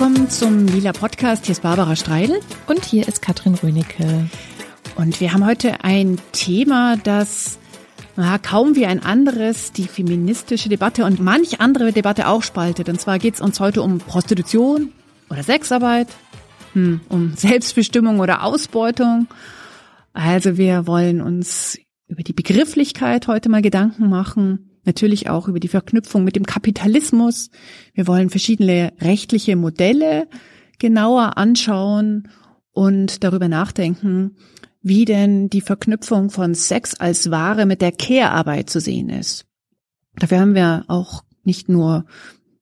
willkommen zum Lila Podcast. Hier ist Barbara Streidel. Und hier ist Katrin Rönecke. Und wir haben heute ein Thema, das na, kaum wie ein anderes die feministische Debatte und manch andere Debatte auch spaltet. Und zwar geht es uns heute um Prostitution oder Sexarbeit, hm, um Selbstbestimmung oder Ausbeutung. Also wir wollen uns über die Begrifflichkeit heute mal Gedanken machen natürlich auch über die Verknüpfung mit dem Kapitalismus. Wir wollen verschiedene rechtliche Modelle genauer anschauen und darüber nachdenken, wie denn die Verknüpfung von Sex als Ware mit der Care-Arbeit zu sehen ist. Dafür haben wir auch nicht nur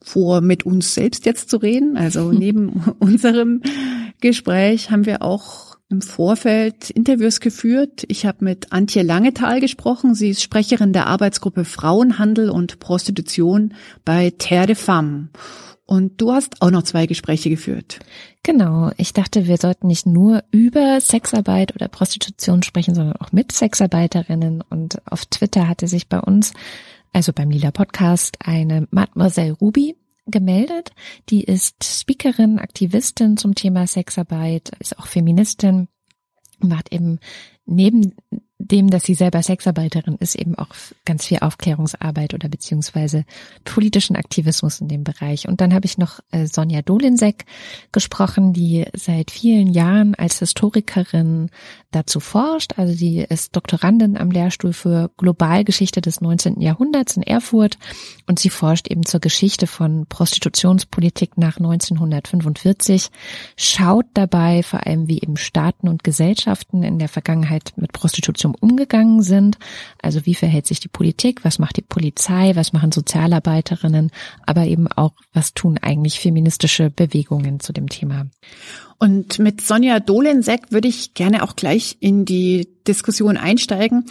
vor, mit uns selbst jetzt zu reden, also neben unserem Gespräch haben wir auch im Vorfeld Interviews geführt. Ich habe mit Antje Langetal gesprochen. Sie ist Sprecherin der Arbeitsgruppe Frauenhandel und Prostitution bei Terre de Femme. Und du hast auch noch zwei Gespräche geführt. Genau. Ich dachte, wir sollten nicht nur über Sexarbeit oder Prostitution sprechen, sondern auch mit Sexarbeiterinnen. Und auf Twitter hatte sich bei uns, also beim Lila Podcast, eine Mademoiselle Ruby gemeldet. Die ist Speakerin, Aktivistin zum Thema Sexarbeit, ist auch Feministin, macht eben neben dem, dass sie selber Sexarbeiterin ist, eben auch ganz viel Aufklärungsarbeit oder beziehungsweise politischen Aktivismus in dem Bereich. Und dann habe ich noch äh, Sonja Dolinsek gesprochen, die seit vielen Jahren als Historikerin dazu forscht. Also sie ist Doktorandin am Lehrstuhl für Globalgeschichte des 19. Jahrhunderts in Erfurt und sie forscht eben zur Geschichte von Prostitutionspolitik nach 1945, schaut dabei vor allem, wie eben Staaten und Gesellschaften in der Vergangenheit mit Prostitution Rechtstum umgegangen sind. Also wie verhält sich die Politik, was macht die Polizei, was machen Sozialarbeiterinnen, aber eben auch, was tun eigentlich feministische Bewegungen zu dem Thema. Und mit Sonja Dolensek würde ich gerne auch gleich in die Diskussion einsteigen.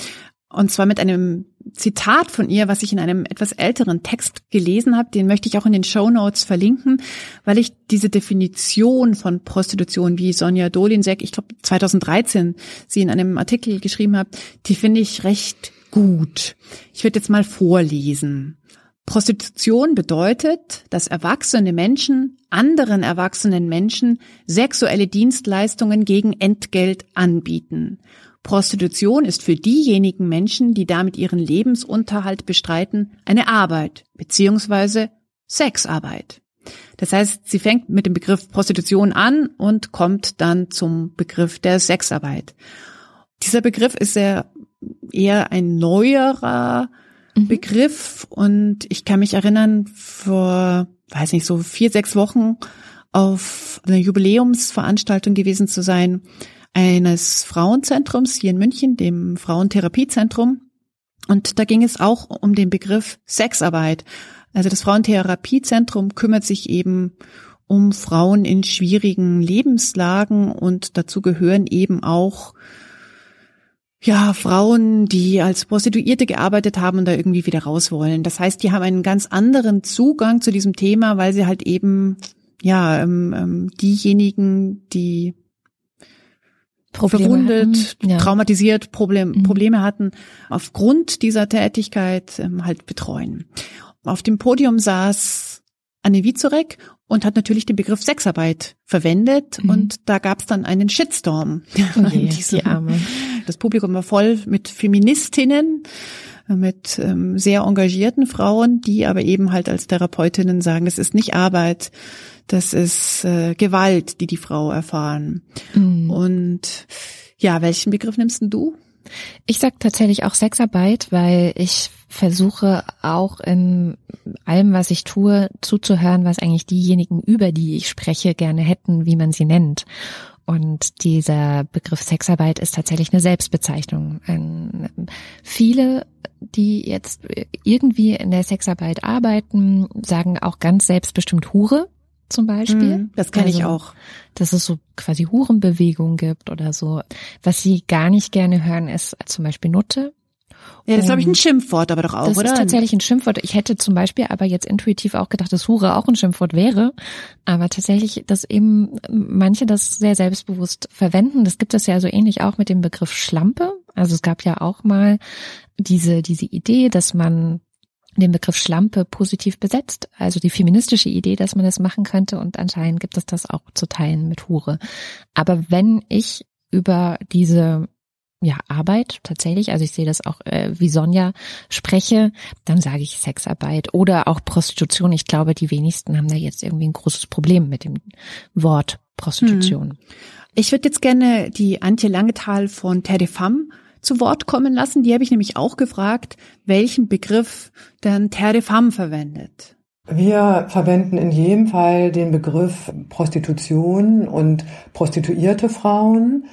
Und zwar mit einem Zitat von ihr, was ich in einem etwas älteren Text gelesen habe. Den möchte ich auch in den Show Notes verlinken, weil ich diese Definition von Prostitution, wie Sonja Dolinsek, ich glaube 2013, sie in einem Artikel geschrieben hat, die finde ich recht gut. Ich werde jetzt mal vorlesen. Prostitution bedeutet, dass erwachsene Menschen anderen erwachsenen Menschen sexuelle Dienstleistungen gegen Entgelt anbieten. Prostitution ist für diejenigen Menschen, die damit ihren Lebensunterhalt bestreiten, eine Arbeit beziehungsweise Sexarbeit. Das heißt, sie fängt mit dem Begriff Prostitution an und kommt dann zum Begriff der Sexarbeit. Dieser Begriff ist ja eher ein neuerer mhm. Begriff und ich kann mich erinnern, vor, weiß nicht, so vier, sechs Wochen auf einer Jubiläumsveranstaltung gewesen zu sein, eines Frauenzentrums hier in München, dem Frauentherapiezentrum. Und da ging es auch um den Begriff Sexarbeit. Also das Frauentherapiezentrum kümmert sich eben um Frauen in schwierigen Lebenslagen und dazu gehören eben auch ja, Frauen, die als Prostituierte gearbeitet haben und da irgendwie wieder raus wollen. Das heißt, die haben einen ganz anderen Zugang zu diesem Thema, weil sie halt eben, ja, ähm, ähm, diejenigen, die Probleme verwundet, ja. traumatisiert, Problem, mhm. Probleme hatten, aufgrund dieser Tätigkeit ähm, halt betreuen. Auf dem Podium saß Anne Wizorek und hat natürlich den Begriff Sexarbeit verwendet mhm. und da gab es dann einen Shitstorm. Oh je, die Arme. Das Publikum war voll mit Feministinnen, mit ähm, sehr engagierten Frauen, die aber eben halt als Therapeutinnen sagen, das ist nicht Arbeit, das ist äh, Gewalt, die die Frau erfahren. Mhm. Und ja, welchen Begriff nimmst denn du? Ich sag tatsächlich auch Sexarbeit, weil ich versuche auch in allem, was ich tue, zuzuhören, was eigentlich diejenigen, über die ich spreche, gerne hätten, wie man sie nennt. Und dieser Begriff Sexarbeit ist tatsächlich eine Selbstbezeichnung. Ähm, viele, die jetzt irgendwie in der Sexarbeit arbeiten, sagen auch ganz selbstbestimmt Hure zum Beispiel. Mm, das kenne also, ich auch. Dass es so quasi Hurenbewegung gibt oder so. Was sie gar nicht gerne hören, ist zum Beispiel Nutte. Ja, das ist, glaube ich, ein Schimpfwort aber doch auch, das oder? Das ist tatsächlich ein Schimpfwort. Ich hätte zum Beispiel aber jetzt intuitiv auch gedacht, dass Hure auch ein Schimpfwort wäre. Aber tatsächlich, dass eben manche das sehr selbstbewusst verwenden. Das gibt es ja so ähnlich auch mit dem Begriff Schlampe. Also es gab ja auch mal diese, diese Idee, dass man den Begriff Schlampe positiv besetzt. Also die feministische Idee, dass man das machen könnte und anscheinend gibt es das auch zu teilen mit Hure. Aber wenn ich über diese ja, Arbeit tatsächlich, also ich sehe das auch äh, wie Sonja spreche, dann sage ich Sexarbeit oder auch Prostitution. Ich glaube, die wenigsten haben da jetzt irgendwie ein großes Problem mit dem Wort Prostitution. Hm. Ich würde jetzt gerne die Antje Langetal von Terre Femme zu Wort kommen lassen. Die habe ich nämlich auch gefragt, welchen Begriff denn Terre de Femme verwendet. Wir verwenden in jedem Fall den Begriff Prostitution und prostituierte Frauen,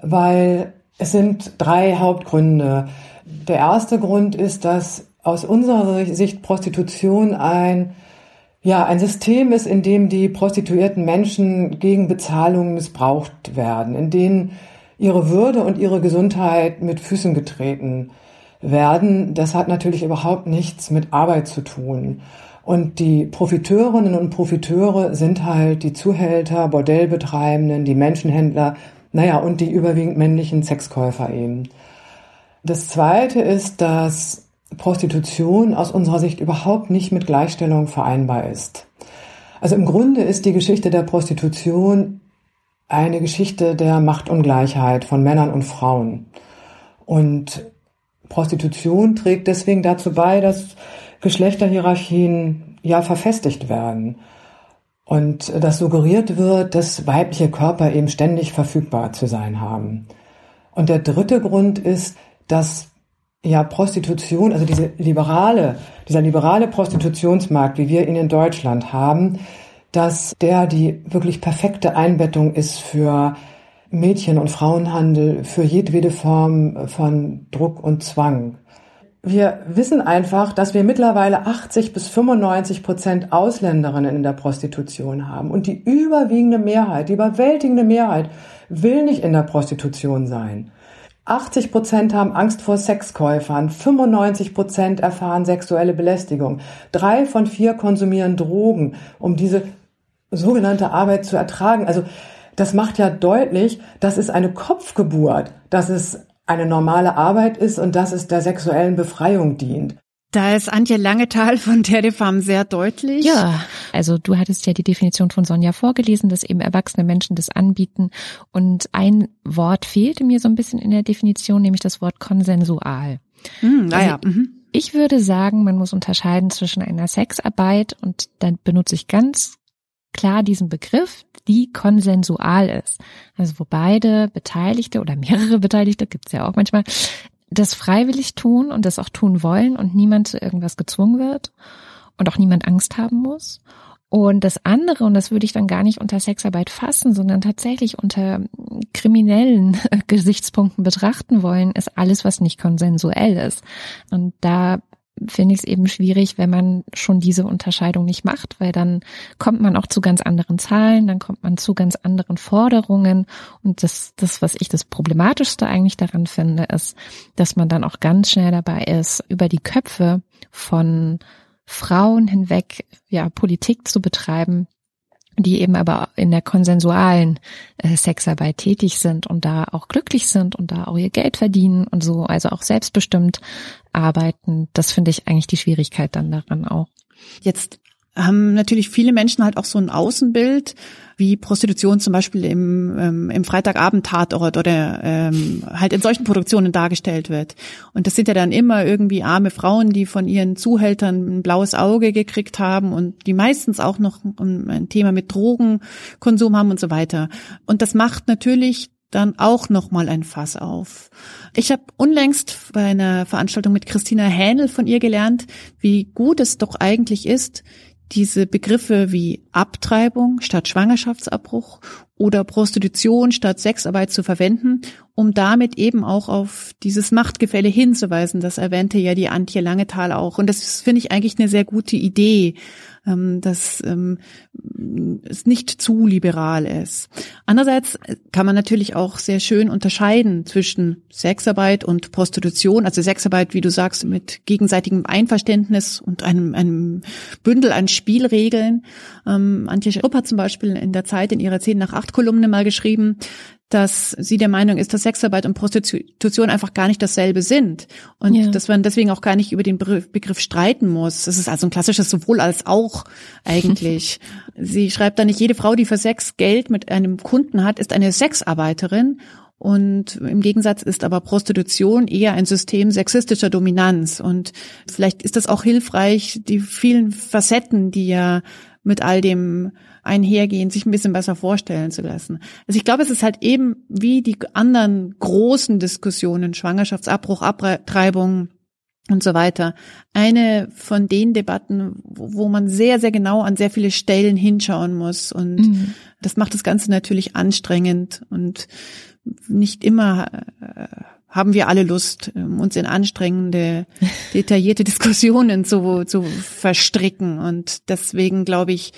weil es sind drei Hauptgründe. Der erste Grund ist, dass aus unserer Sicht Prostitution ein ja, ein System ist, in dem die prostituierten Menschen gegen Bezahlung missbraucht werden, in denen ihre Würde und ihre Gesundheit mit Füßen getreten werden. Das hat natürlich überhaupt nichts mit Arbeit zu tun. Und die Profiteurinnen und Profiteure sind halt die Zuhälter, Bordellbetreibenden, die Menschenhändler, naja, und die überwiegend männlichen Sexkäufer eben. Das zweite ist, dass Prostitution aus unserer Sicht überhaupt nicht mit Gleichstellung vereinbar ist. Also im Grunde ist die Geschichte der Prostitution eine Geschichte der Machtungleichheit von Männern und Frauen. Und Prostitution trägt deswegen dazu bei, dass Geschlechterhierarchien ja verfestigt werden. Und das suggeriert wird, dass weibliche Körper eben ständig verfügbar zu sein haben. Und der dritte Grund ist, dass ja Prostitution, also diese liberale, dieser liberale Prostitutionsmarkt, wie wir ihn in Deutschland haben, dass der die wirklich perfekte Einbettung ist für Mädchen- und Frauenhandel, für jedwede Form von Druck und Zwang. Wir wissen einfach, dass wir mittlerweile 80 bis 95 Prozent Ausländerinnen in der Prostitution haben. Und die überwiegende Mehrheit, die überwältigende Mehrheit will nicht in der Prostitution sein. 80 Prozent haben Angst vor Sexkäufern, 95 Prozent erfahren sexuelle Belästigung, drei von vier konsumieren Drogen, um diese sogenannte Arbeit zu ertragen. Also das macht ja deutlich, das ist eine Kopfgeburt, dass es eine normale Arbeit ist und dass es der sexuellen Befreiung dient. Da ist Antje Langetal von Terre de Femme sehr deutlich. Ja, also du hattest ja die Definition von Sonja vorgelesen, dass eben erwachsene Menschen das anbieten. Und ein Wort fehlte mir so ein bisschen in der Definition, nämlich das Wort konsensual. Hm, naja. Also, mhm. Ich würde sagen, man muss unterscheiden zwischen einer Sexarbeit und dann benutze ich ganz klar diesen Begriff, die konsensual ist. Also wo beide Beteiligte oder mehrere Beteiligte, gibt's ja auch manchmal, das freiwillig tun und das auch tun wollen und niemand zu irgendwas gezwungen wird und auch niemand Angst haben muss. Und das andere, und das würde ich dann gar nicht unter Sexarbeit fassen, sondern tatsächlich unter kriminellen Gesichtspunkten betrachten wollen, ist alles, was nicht konsensuell ist. Und da finde ich es eben schwierig, wenn man schon diese Unterscheidung nicht macht, weil dann kommt man auch zu ganz anderen Zahlen, dann kommt man zu ganz anderen Forderungen. Und das, das, was ich das Problematischste eigentlich daran finde, ist, dass man dann auch ganz schnell dabei ist, über die Köpfe von Frauen hinweg, ja, Politik zu betreiben, die eben aber in der konsensualen äh, Sexarbeit tätig sind und da auch glücklich sind und da auch ihr Geld verdienen und so, also auch selbstbestimmt arbeiten. Das finde ich eigentlich die Schwierigkeit dann daran auch. Jetzt haben natürlich viele Menschen halt auch so ein Außenbild, wie Prostitution zum Beispiel im, ähm, im Freitagabend-Tatort oder ähm, halt in solchen Produktionen dargestellt wird. Und das sind ja dann immer irgendwie arme Frauen, die von ihren Zuhältern ein blaues Auge gekriegt haben und die meistens auch noch ein, Thema mit Drogenkonsum haben und so weiter. Und das macht natürlich dann auch noch mal ein Fass auf. Ich habe unlängst bei einer Veranstaltung mit Christina Hähnel von ihr gelernt, wie gut es doch eigentlich ist, diese Begriffe wie Abtreibung statt Schwangerschaftsabbruch oder Prostitution statt Sexarbeit zu verwenden, um damit eben auch auf dieses Machtgefälle hinzuweisen. Das erwähnte ja die Antje Langetal auch. Und das finde ich eigentlich eine sehr gute Idee, dass ähm, es nicht zu liberal ist. Andererseits kann man natürlich auch sehr schön unterscheiden zwischen Sexarbeit und Prostitution. Also Sexarbeit, wie du sagst, mit gegenseitigem Einverständnis und einem, einem Bündel an Spielregeln. Ähm, Antje Schrupp hat zum Beispiel in der Zeit in ihrer 10 nach 8 Kolumne mal geschrieben, dass sie der Meinung ist, dass Sexarbeit und Prostitution einfach gar nicht dasselbe sind und ja. dass man deswegen auch gar nicht über den Begriff streiten muss. Es ist also ein klassisches sowohl als auch eigentlich. sie schreibt da nicht, jede Frau, die für Sex Geld mit einem Kunden hat, ist eine Sexarbeiterin und im Gegensatz ist aber Prostitution eher ein System sexistischer Dominanz. Und vielleicht ist das auch hilfreich, die vielen Facetten, die ja mit all dem einhergehen, sich ein bisschen besser vorstellen zu lassen. Also ich glaube, es ist halt eben wie die anderen großen Diskussionen, Schwangerschaftsabbruch, Abtreibung, und so weiter. Eine von den Debatten, wo man sehr, sehr genau an sehr viele Stellen hinschauen muss. Und mhm. das macht das Ganze natürlich anstrengend und nicht immer äh, haben wir alle Lust, ähm, uns in anstrengende, detaillierte Diskussionen zu, zu verstricken. Und deswegen glaube ich,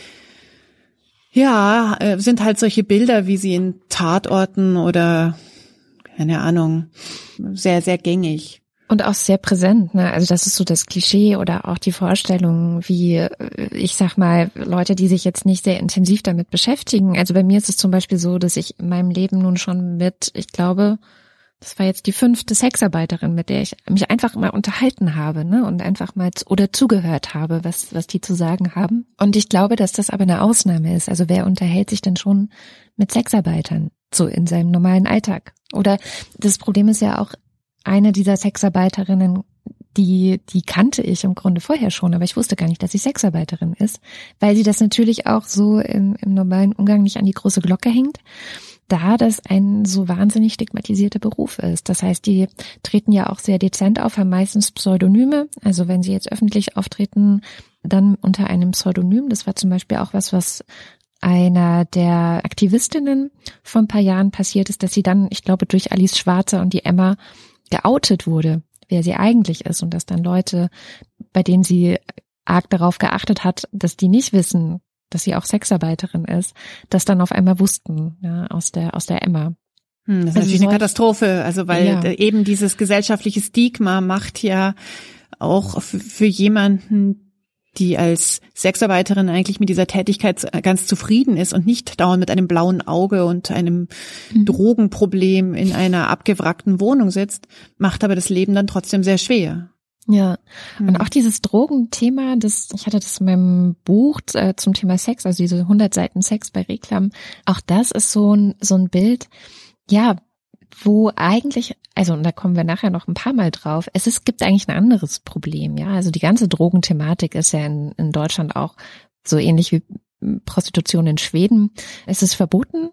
ja, äh, sind halt solche Bilder, wie sie in Tatorten oder keine Ahnung, sehr, sehr gängig. Und auch sehr präsent, ne? Also das ist so das Klischee oder auch die Vorstellung, wie, äh, ich sag mal, Leute, die sich jetzt nicht sehr intensiv damit beschäftigen. Also bei mir ist es zum Beispiel so, dass ich in meinem Leben nun schon mit, ich glaube, das war jetzt die fünfte Sexarbeiterin, mit der ich mich einfach mal unterhalten habe, ne? Und einfach mal oder zugehört habe, was, was die zu sagen haben. Und ich glaube, dass das aber eine Ausnahme ist. Also wer unterhält sich denn schon mit Sexarbeitern? So in seinem normalen Alltag. Oder das Problem ist ja auch, eine dieser Sexarbeiterinnen, die, die kannte ich im Grunde vorher schon, aber ich wusste gar nicht, dass sie Sexarbeiterin ist, weil sie das natürlich auch so im, im normalen Umgang nicht an die große Glocke hängt da das ein so wahnsinnig stigmatisierter Beruf ist. Das heißt, die treten ja auch sehr dezent auf, haben meistens Pseudonyme. Also wenn sie jetzt öffentlich auftreten, dann unter einem Pseudonym. Das war zum Beispiel auch was, was einer der Aktivistinnen vor ein paar Jahren passiert ist, dass sie dann, ich glaube, durch Alice Schwarzer und die Emma geoutet wurde, wer sie eigentlich ist und dass dann Leute, bei denen sie arg darauf geachtet hat, dass die nicht wissen, dass sie auch Sexarbeiterin ist, das dann auf einmal wussten, ja, aus der, aus der Emma. Hm, das ist also natürlich eine Katastrophe, also weil ja. eben dieses gesellschaftliche Stigma macht ja auch für jemanden, die als Sexarbeiterin eigentlich mit dieser Tätigkeit ganz zufrieden ist und nicht dauernd mit einem blauen Auge und einem mhm. Drogenproblem in einer abgewrackten Wohnung sitzt, macht aber das Leben dann trotzdem sehr schwer. Ja, mhm. und auch dieses Drogenthema, das, ich hatte das in meinem Buch äh, zum Thema Sex, also diese 100 Seiten Sex bei Reklam, auch das ist so ein, so ein Bild, ja, wo eigentlich, also und da kommen wir nachher noch ein paar Mal drauf, es ist, gibt eigentlich ein anderes Problem, ja. Also die ganze Drogenthematik ist ja in, in Deutschland auch so ähnlich wie Prostitution in Schweden. Es ist verboten,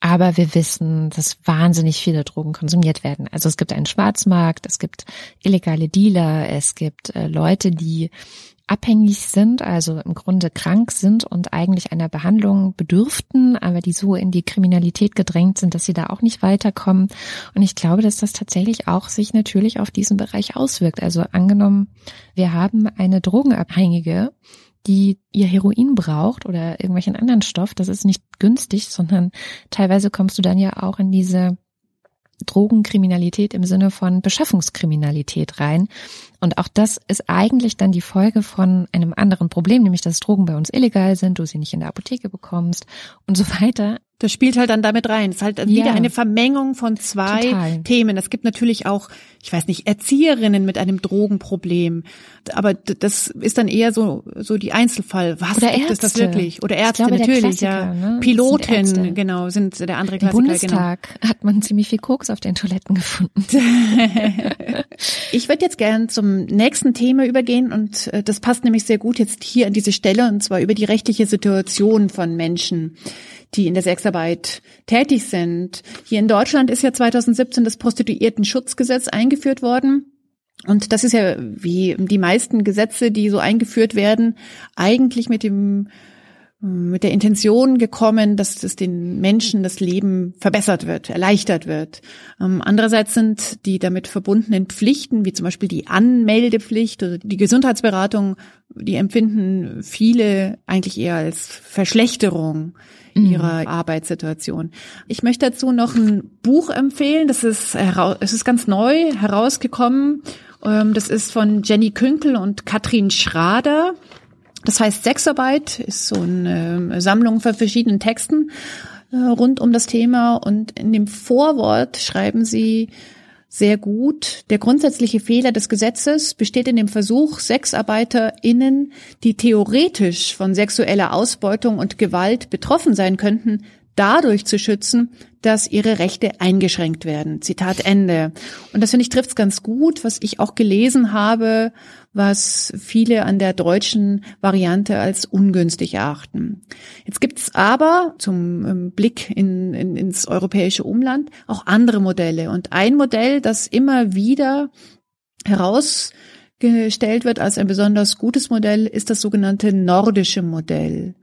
aber wir wissen, dass wahnsinnig viele Drogen konsumiert werden. Also es gibt einen Schwarzmarkt, es gibt illegale Dealer, es gibt äh, Leute, die abhängig sind, also im Grunde krank sind und eigentlich einer Behandlung bedürften, aber die so in die Kriminalität gedrängt sind, dass sie da auch nicht weiterkommen. Und ich glaube, dass das tatsächlich auch sich natürlich auf diesen Bereich auswirkt. Also angenommen, wir haben eine Drogenabhängige, die ihr Heroin braucht oder irgendwelchen anderen Stoff, das ist nicht günstig, sondern teilweise kommst du dann ja auch in diese Drogenkriminalität im Sinne von Beschaffungskriminalität rein. Und auch das ist eigentlich dann die Folge von einem anderen Problem, nämlich dass Drogen bei uns illegal sind, du sie nicht in der Apotheke bekommst und so weiter. Das spielt halt dann damit rein. Es ist halt ja. wieder eine Vermengung von zwei Total. Themen. Es gibt natürlich auch, ich weiß nicht, Erzieherinnen mit einem Drogenproblem. Aber das ist dann eher so, so die Einzelfall. Was Oder gibt Ärzte. es das wirklich? Oder Ärzte glaube, natürlich, ja. Ne? Pilotin, sind genau, sind der andere Klassiker. Im Bundestag genau. hat man ziemlich viel Koks auf den Toiletten gefunden. ich würde jetzt gern zum nächsten Thema übergehen und äh, das passt nämlich sehr gut jetzt hier an diese Stelle und zwar über die rechtliche Situation von Menschen die in der Sexarbeit tätig sind. Hier in Deutschland ist ja 2017 das Prostituierten-Schutzgesetz eingeführt worden. Und das ist ja wie die meisten Gesetze, die so eingeführt werden, eigentlich mit dem mit der Intention gekommen, dass es den Menschen das Leben verbessert wird, erleichtert wird. Ähm, andererseits sind die damit verbundenen Pflichten, wie zum Beispiel die Anmeldepflicht oder die Gesundheitsberatung, die empfinden viele eigentlich eher als Verschlechterung mhm. ihrer Arbeitssituation. Ich möchte dazu noch ein Buch empfehlen. Das ist, es ist ganz neu herausgekommen. Ähm, das ist von Jenny Künkel und Katrin Schrader. Das heißt Sexarbeit ist so eine Sammlung von verschiedenen Texten. äh, rund um das Thema und in dem Vorwort schreiben sie, sehr gut. Der grundsätzliche Fehler des Gesetzes besteht in dem Versuch, SexarbeiterInnen, die theoretisch von sexueller Ausbeutung und Gewalt betroffen sein könnten, dadurch zu schützen, dass ihre Rechte eingeschränkt werden. Zitat Ende. Und das finde ich trifft ganz gut, was ich auch gelesen habe, was viele an der deutschen Variante als ungünstig erachten. Jetzt gibt es aber zum ähm, Blick in, in, ins europäische Umland auch andere Modelle. Und ein Modell, das immer wieder herausgestellt wird als ein besonders gutes Modell, ist das sogenannte nordische Modell.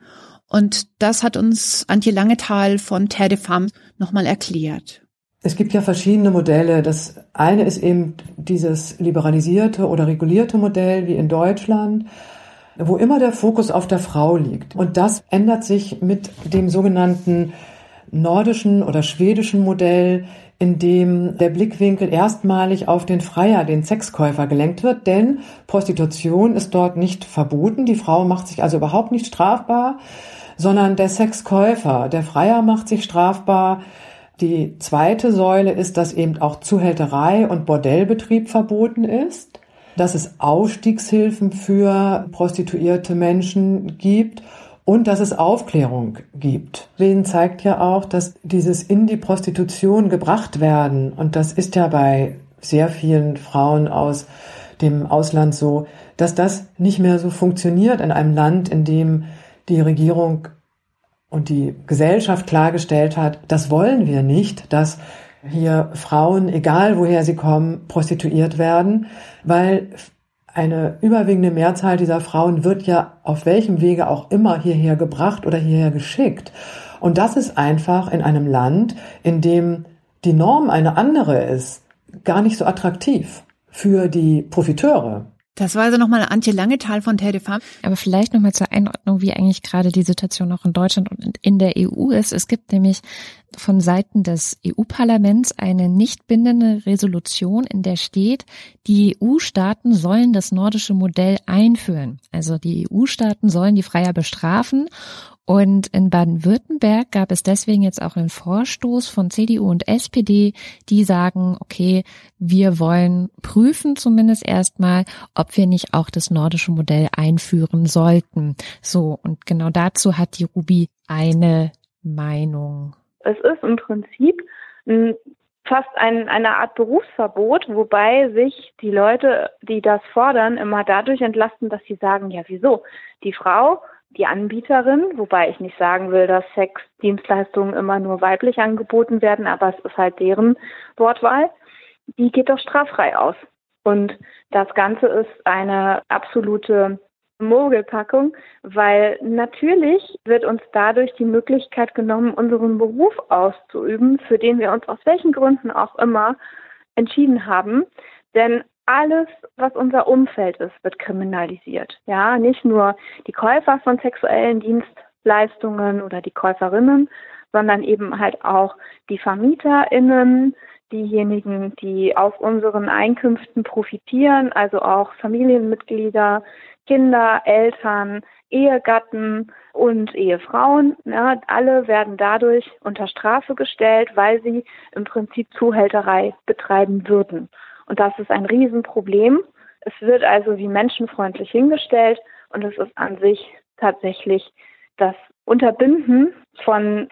Und das hat uns Antje Langetal von Terre de Femme nochmal erklärt. Es gibt ja verschiedene Modelle. Das eine ist eben dieses liberalisierte oder regulierte Modell wie in Deutschland, wo immer der Fokus auf der Frau liegt. Und das ändert sich mit dem sogenannten nordischen oder schwedischen Modell, in dem der Blickwinkel erstmalig auf den Freier, den Sexkäufer gelenkt wird, denn Prostitution ist dort nicht verboten. Die Frau macht sich also überhaupt nicht strafbar, sondern der Sexkäufer, der Freier macht sich strafbar. Die zweite Säule ist, dass eben auch Zuhälterei und Bordellbetrieb verboten ist, dass es Aufstiegshilfen für prostituierte Menschen gibt und dass es Aufklärung gibt. Schweden zeigt ja auch, dass dieses in die Prostitution gebracht werden, und das ist ja bei sehr vielen Frauen aus dem Ausland so, dass das nicht mehr so funktioniert in einem Land, in dem die Regierung und die Gesellschaft klargestellt hat, das wollen wir nicht, dass hier Frauen, egal woher sie kommen, prostituiert werden, weil eine überwiegende Mehrzahl dieser Frauen wird ja auf welchem Wege auch immer hierher gebracht oder hierher geschickt. Und das ist einfach in einem Land, in dem die Norm eine andere ist, gar nicht so attraktiv für die Profiteure. Das war also nochmal Antje Langetal von Terre de. Aber vielleicht nochmal zur Einordnung, wie eigentlich gerade die Situation auch in Deutschland und in der EU ist. Es gibt nämlich von Seiten des EU-Parlaments eine nicht bindende Resolution, in der steht, die EU-Staaten sollen das nordische Modell einführen. Also die EU-Staaten sollen die Freier bestrafen und in Baden-Württemberg gab es deswegen jetzt auch einen Vorstoß von CDU und SPD, die sagen, okay, wir wollen prüfen zumindest erstmal, ob wir nicht auch das nordische Modell einführen sollten. So, und genau dazu hat die Ruby eine Meinung. Es ist im Prinzip fast ein, eine Art Berufsverbot, wobei sich die Leute, die das fordern, immer dadurch entlasten, dass sie sagen, ja, wieso? Die Frau die Anbieterin, wobei ich nicht sagen will, dass Sexdienstleistungen immer nur weiblich angeboten werden, aber es ist halt deren Wortwahl, die geht doch straffrei aus. Und das Ganze ist eine absolute Mogelpackung, weil natürlich wird uns dadurch die Möglichkeit genommen, unseren Beruf auszuüben, für den wir uns aus welchen Gründen auch immer entschieden haben. Denn alles, was unser Umfeld ist, wird kriminalisiert. Ja, nicht nur die Käufer von sexuellen Dienstleistungen oder die Käuferinnen, sondern eben halt auch die VermieterInnen, diejenigen, die auf unseren Einkünften profitieren, also auch Familienmitglieder, Kinder, Eltern, Ehegatten und Ehefrauen. Ja, alle werden dadurch unter Strafe gestellt, weil sie im Prinzip Zuhälterei betreiben würden. Und das ist ein Riesenproblem. Es wird also wie menschenfreundlich hingestellt und es ist an sich tatsächlich das Unterbinden von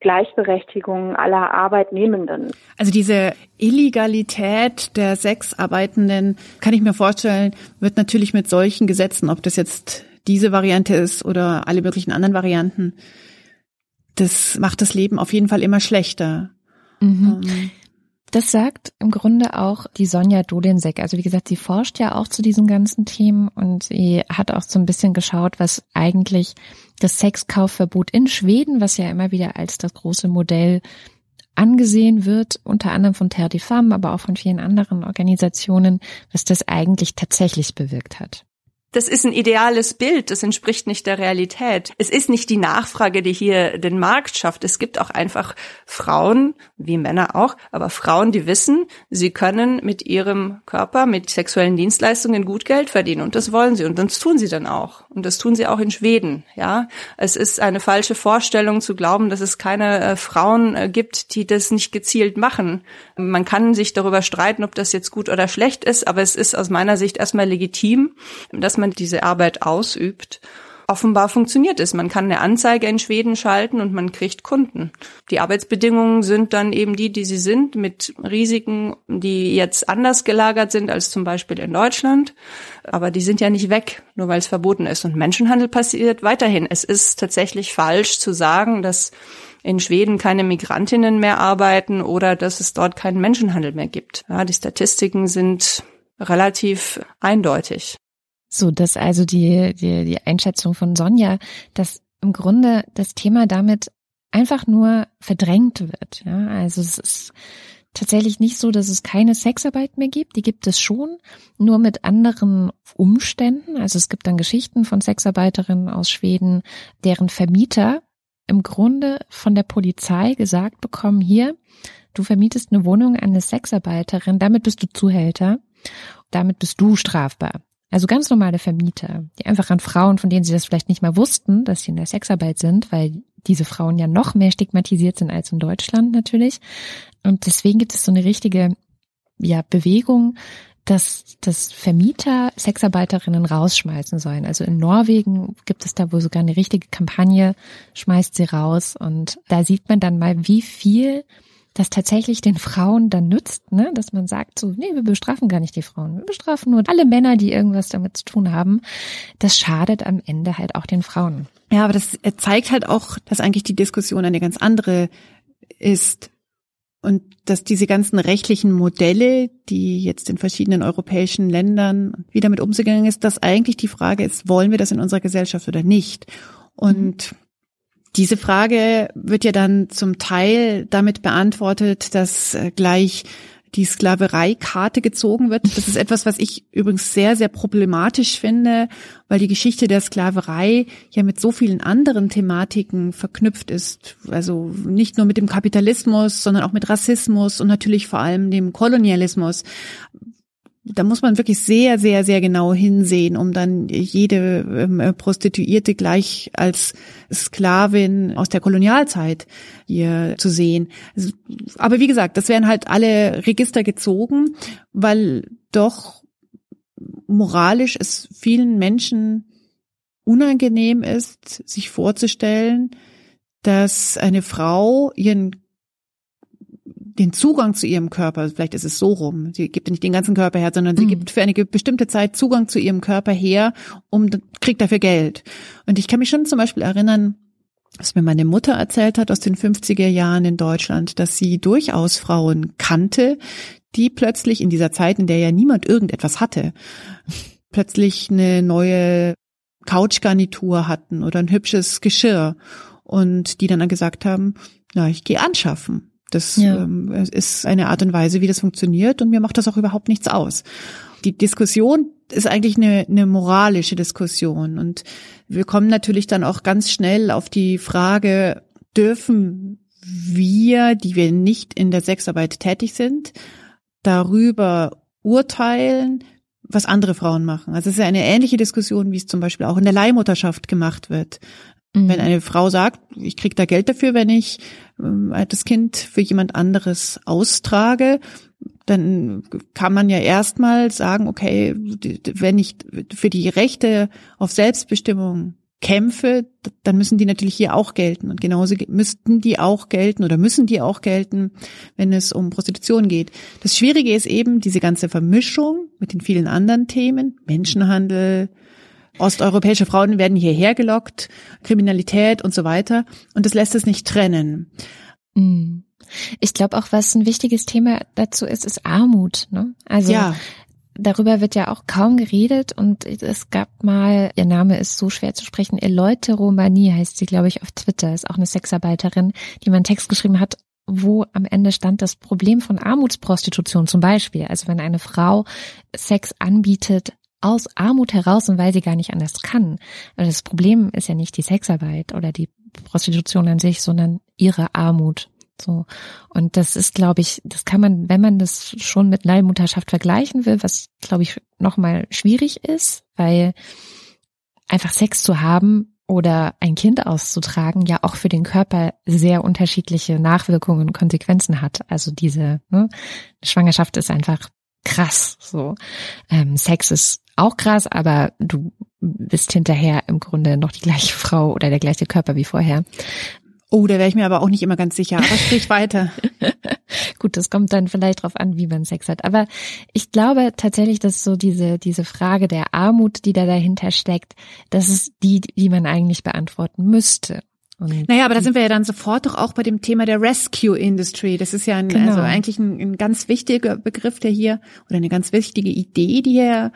Gleichberechtigung aller Arbeitnehmenden. Also diese Illegalität der Sexarbeitenden, kann ich mir vorstellen, wird natürlich mit solchen Gesetzen, ob das jetzt diese Variante ist oder alle möglichen anderen Varianten, das macht das Leben auf jeden Fall immer schlechter. Mhm. Ähm. Das sagt im Grunde auch die Sonja Dolinsek. Also wie gesagt, sie forscht ja auch zu diesen ganzen Themen und sie hat auch so ein bisschen geschaut, was eigentlich das Sexkaufverbot in Schweden, was ja immer wieder als das große Modell angesehen wird, unter anderem von Terre de Femme, aber auch von vielen anderen Organisationen, was das eigentlich tatsächlich bewirkt hat. Das ist ein ideales Bild, das entspricht nicht der Realität. Es ist nicht die Nachfrage, die hier den Markt schafft. Es gibt auch einfach Frauen, wie Männer auch, aber Frauen, die wissen, sie können mit ihrem Körper, mit sexuellen Dienstleistungen gut Geld verdienen und das wollen sie und das tun sie dann auch. Und das tun sie auch in Schweden, ja. Es ist eine falsche Vorstellung zu glauben, dass es keine äh, Frauen äh, gibt, die das nicht gezielt machen. Man kann sich darüber streiten, ob das jetzt gut oder schlecht ist, aber es ist aus meiner Sicht erstmal legitim, dass man man diese Arbeit ausübt, offenbar funktioniert es. Man kann eine Anzeige in Schweden schalten und man kriegt Kunden. Die Arbeitsbedingungen sind dann eben die, die sie sind, mit Risiken, die jetzt anders gelagert sind als zum Beispiel in Deutschland. Aber die sind ja nicht weg, nur weil es verboten ist. Und Menschenhandel passiert weiterhin. Es ist tatsächlich falsch zu sagen, dass in Schweden keine Migrantinnen mehr arbeiten oder dass es dort keinen Menschenhandel mehr gibt. Ja, die Statistiken sind relativ eindeutig. So, dass also die, die, die Einschätzung von Sonja, dass im Grunde das Thema damit einfach nur verdrängt wird. Ja? Also es ist tatsächlich nicht so, dass es keine Sexarbeit mehr gibt. Die gibt es schon, nur mit anderen Umständen. Also es gibt dann Geschichten von Sexarbeiterinnen aus Schweden, deren Vermieter im Grunde von der Polizei gesagt bekommen, hier, du vermietest eine Wohnung an eine Sexarbeiterin, damit bist du Zuhälter, damit bist du strafbar. Also ganz normale Vermieter, die einfach an Frauen, von denen sie das vielleicht nicht mal wussten, dass sie in der Sexarbeit sind, weil diese Frauen ja noch mehr stigmatisiert sind als in Deutschland natürlich. Und deswegen gibt es so eine richtige ja, Bewegung, dass, dass Vermieter Sexarbeiterinnen rausschmeißen sollen. Also in Norwegen gibt es da wohl sogar eine richtige Kampagne, schmeißt sie raus. Und da sieht man dann mal, wie viel das tatsächlich den Frauen dann nützt, ne? dass man sagt so, nee, wir bestrafen gar nicht die Frauen, wir bestrafen nur alle Männer, die irgendwas damit zu tun haben. Das schadet am Ende halt auch den Frauen. Ja, aber das zeigt halt auch, dass eigentlich die Diskussion eine ganz andere ist und dass diese ganzen rechtlichen Modelle, die jetzt in verschiedenen europäischen Ländern wie damit umgegangen ist, dass eigentlich die Frage ist, wollen wir das in unserer Gesellschaft oder nicht? Und diese Frage wird ja dann zum Teil damit beantwortet, dass äh, gleich die Sklavereikarte gezogen wird. Das ist etwas, was ich übrigens sehr, sehr problematisch finde, weil die Geschichte der Sklaverei ja mit so vielen anderen Thematiken verknüpft ist. Also nicht nur mit dem Kapitalismus, sondern auch mit Rassismus und natürlich vor allem dem Kolonialismus da muss man wirklich sehr, sehr, sehr genau hinsehen, um dann jede ähm, Prostituierte gleich als Sklavin aus der Kolonialzeit hier zu sehen. Also, aber wie gesagt, das werden halt alle Register gezogen, weil doch moralisch es vielen Menschen unangenehm ist, sich vorzustellen, dass eine Frau ihren den Zugang zu ihrem Körper, vielleicht ist es so rum, sie gibt nicht den ganzen Körper her, sondern sie mhm. gibt für eine bestimmte Zeit Zugang zu ihrem Körper her, um kriegt dafür Geld. Und ich kann mich schon zum Beispiel erinnern, was mir meine Mutter erzählt hat aus den 50er Jahren in Deutschland, dass sie durchaus Frauen kannte, die plötzlich in dieser Zeit, in der ja niemand irgendetwas hatte, plötzlich eine neue Couchgarnitur hatten oder ein hübsches Geschirr und die dann gesagt haben, na, ich gehe anschaffen. Das ja. ähm, ist eine Art und Weise, wie das funktioniert und mir macht das auch überhaupt nichts aus. Die Diskussion ist eigentlich eine, eine moralische Diskussion und wir kommen natürlich dann auch ganz schnell auf die Frage, dürfen wir, die wir nicht in der Sexarbeit tätig sind, darüber urteilen, was andere Frauen machen. Also es ist ja eine ähnliche Diskussion, wie es zum Beispiel auch in der Leihmutterschaft gemacht wird. Mhm. Wenn eine Frau sagt, ich krieg da Geld dafür, wenn ich äh, das Kind für jemand anderes austrage, dann kann man ja erstmal sagen, okay, wenn ich für die Rechte auf Selbstbestimmung kämpfe, dann müssen die natürlich hier auch gelten. Und genauso müssten die auch gelten oder müssen die auch gelten, wenn es um Prostitution geht. Das Schwierige ist eben diese ganze Vermischung mit den vielen anderen Themen, Menschenhandel, Osteuropäische Frauen werden hierher gelockt, Kriminalität und so weiter. Und das lässt es nicht trennen. Mm. Ich glaube auch, was ein wichtiges Thema dazu ist, ist Armut. Ne? Also ja. darüber wird ja auch kaum geredet und es gab mal, ihr Name ist so schwer zu sprechen, Eleute Romani heißt sie, glaube ich, auf Twitter, ist auch eine Sexarbeiterin, die mal einen Text geschrieben hat, wo am Ende stand das Problem von Armutsprostitution zum Beispiel. Also wenn eine Frau Sex anbietet aus Armut heraus und weil sie gar nicht anders kann. Das Problem ist ja nicht die Sexarbeit oder die Prostitution an sich, sondern ihre Armut. So. Und das ist, glaube ich, das kann man, wenn man das schon mit Leihmutterschaft vergleichen will, was, glaube ich, nochmal schwierig ist, weil einfach Sex zu haben oder ein Kind auszutragen ja auch für den Körper sehr unterschiedliche Nachwirkungen und Konsequenzen hat. Also diese ne, Schwangerschaft ist einfach krass. So ähm, Sex ist auch krass, aber du bist hinterher im Grunde noch die gleiche Frau oder der gleiche Körper wie vorher. Oh, da wäre ich mir aber auch nicht immer ganz sicher. Aber sprich weiter. Gut, das kommt dann vielleicht drauf an, wie man Sex hat. Aber ich glaube tatsächlich, dass so diese, diese Frage der Armut, die da dahinter steckt, das ist die, die man eigentlich beantworten müsste. Und naja, aber da sind wir ja dann sofort doch auch bei dem Thema der Rescue Industry. Das ist ja ein, genau. also eigentlich ein, ein ganz wichtiger Begriff, der hier, oder eine ganz wichtige Idee, die hier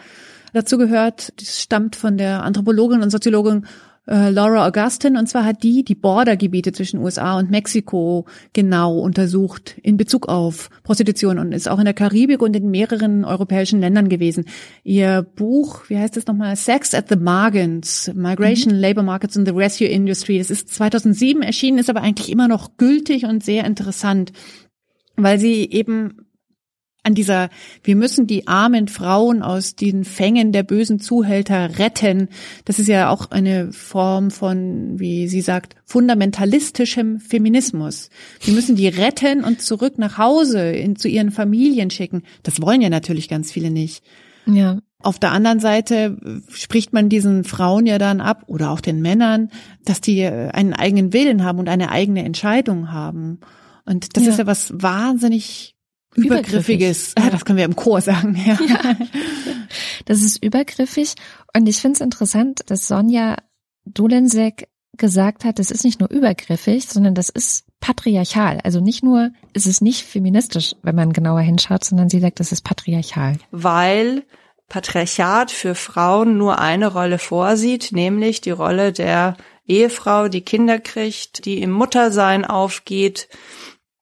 dazu gehört. Das stammt von der Anthropologin und Soziologin äh, Laura Augustin. Und zwar hat die die Bordergebiete zwischen USA und Mexiko genau untersucht in Bezug auf Prostitution und ist auch in der Karibik und in mehreren europäischen Ländern gewesen. Ihr Buch, wie heißt es nochmal? Sex at the Margins, Migration, mhm. Labor Markets and the Rescue Industry. Das ist 2007 erschienen, ist aber eigentlich immer noch gültig und sehr interessant, weil sie eben an dieser, wir müssen die armen Frauen aus den Fängen der bösen Zuhälter retten. Das ist ja auch eine Form von, wie sie sagt, fundamentalistischem Feminismus. Wir müssen die retten und zurück nach Hause in, zu ihren Familien schicken. Das wollen ja natürlich ganz viele nicht. Ja. Auf der anderen Seite spricht man diesen Frauen ja dann ab oder auch den Männern, dass die einen eigenen Willen haben und eine eigene Entscheidung haben. Und das ja. ist ja was wahnsinnig Übergriffiges. Ja. Das können wir im Chor sagen, ja. ja. Das ist übergriffig. Und ich finde es interessant, dass Sonja Dolensek gesagt hat, das ist nicht nur übergriffig, sondern das ist patriarchal. Also nicht nur ist es nicht feministisch, wenn man genauer hinschaut, sondern sie sagt, das ist patriarchal. Weil Patriarchat für Frauen nur eine Rolle vorsieht, nämlich die Rolle der Ehefrau, die Kinder kriegt, die im Muttersein aufgeht,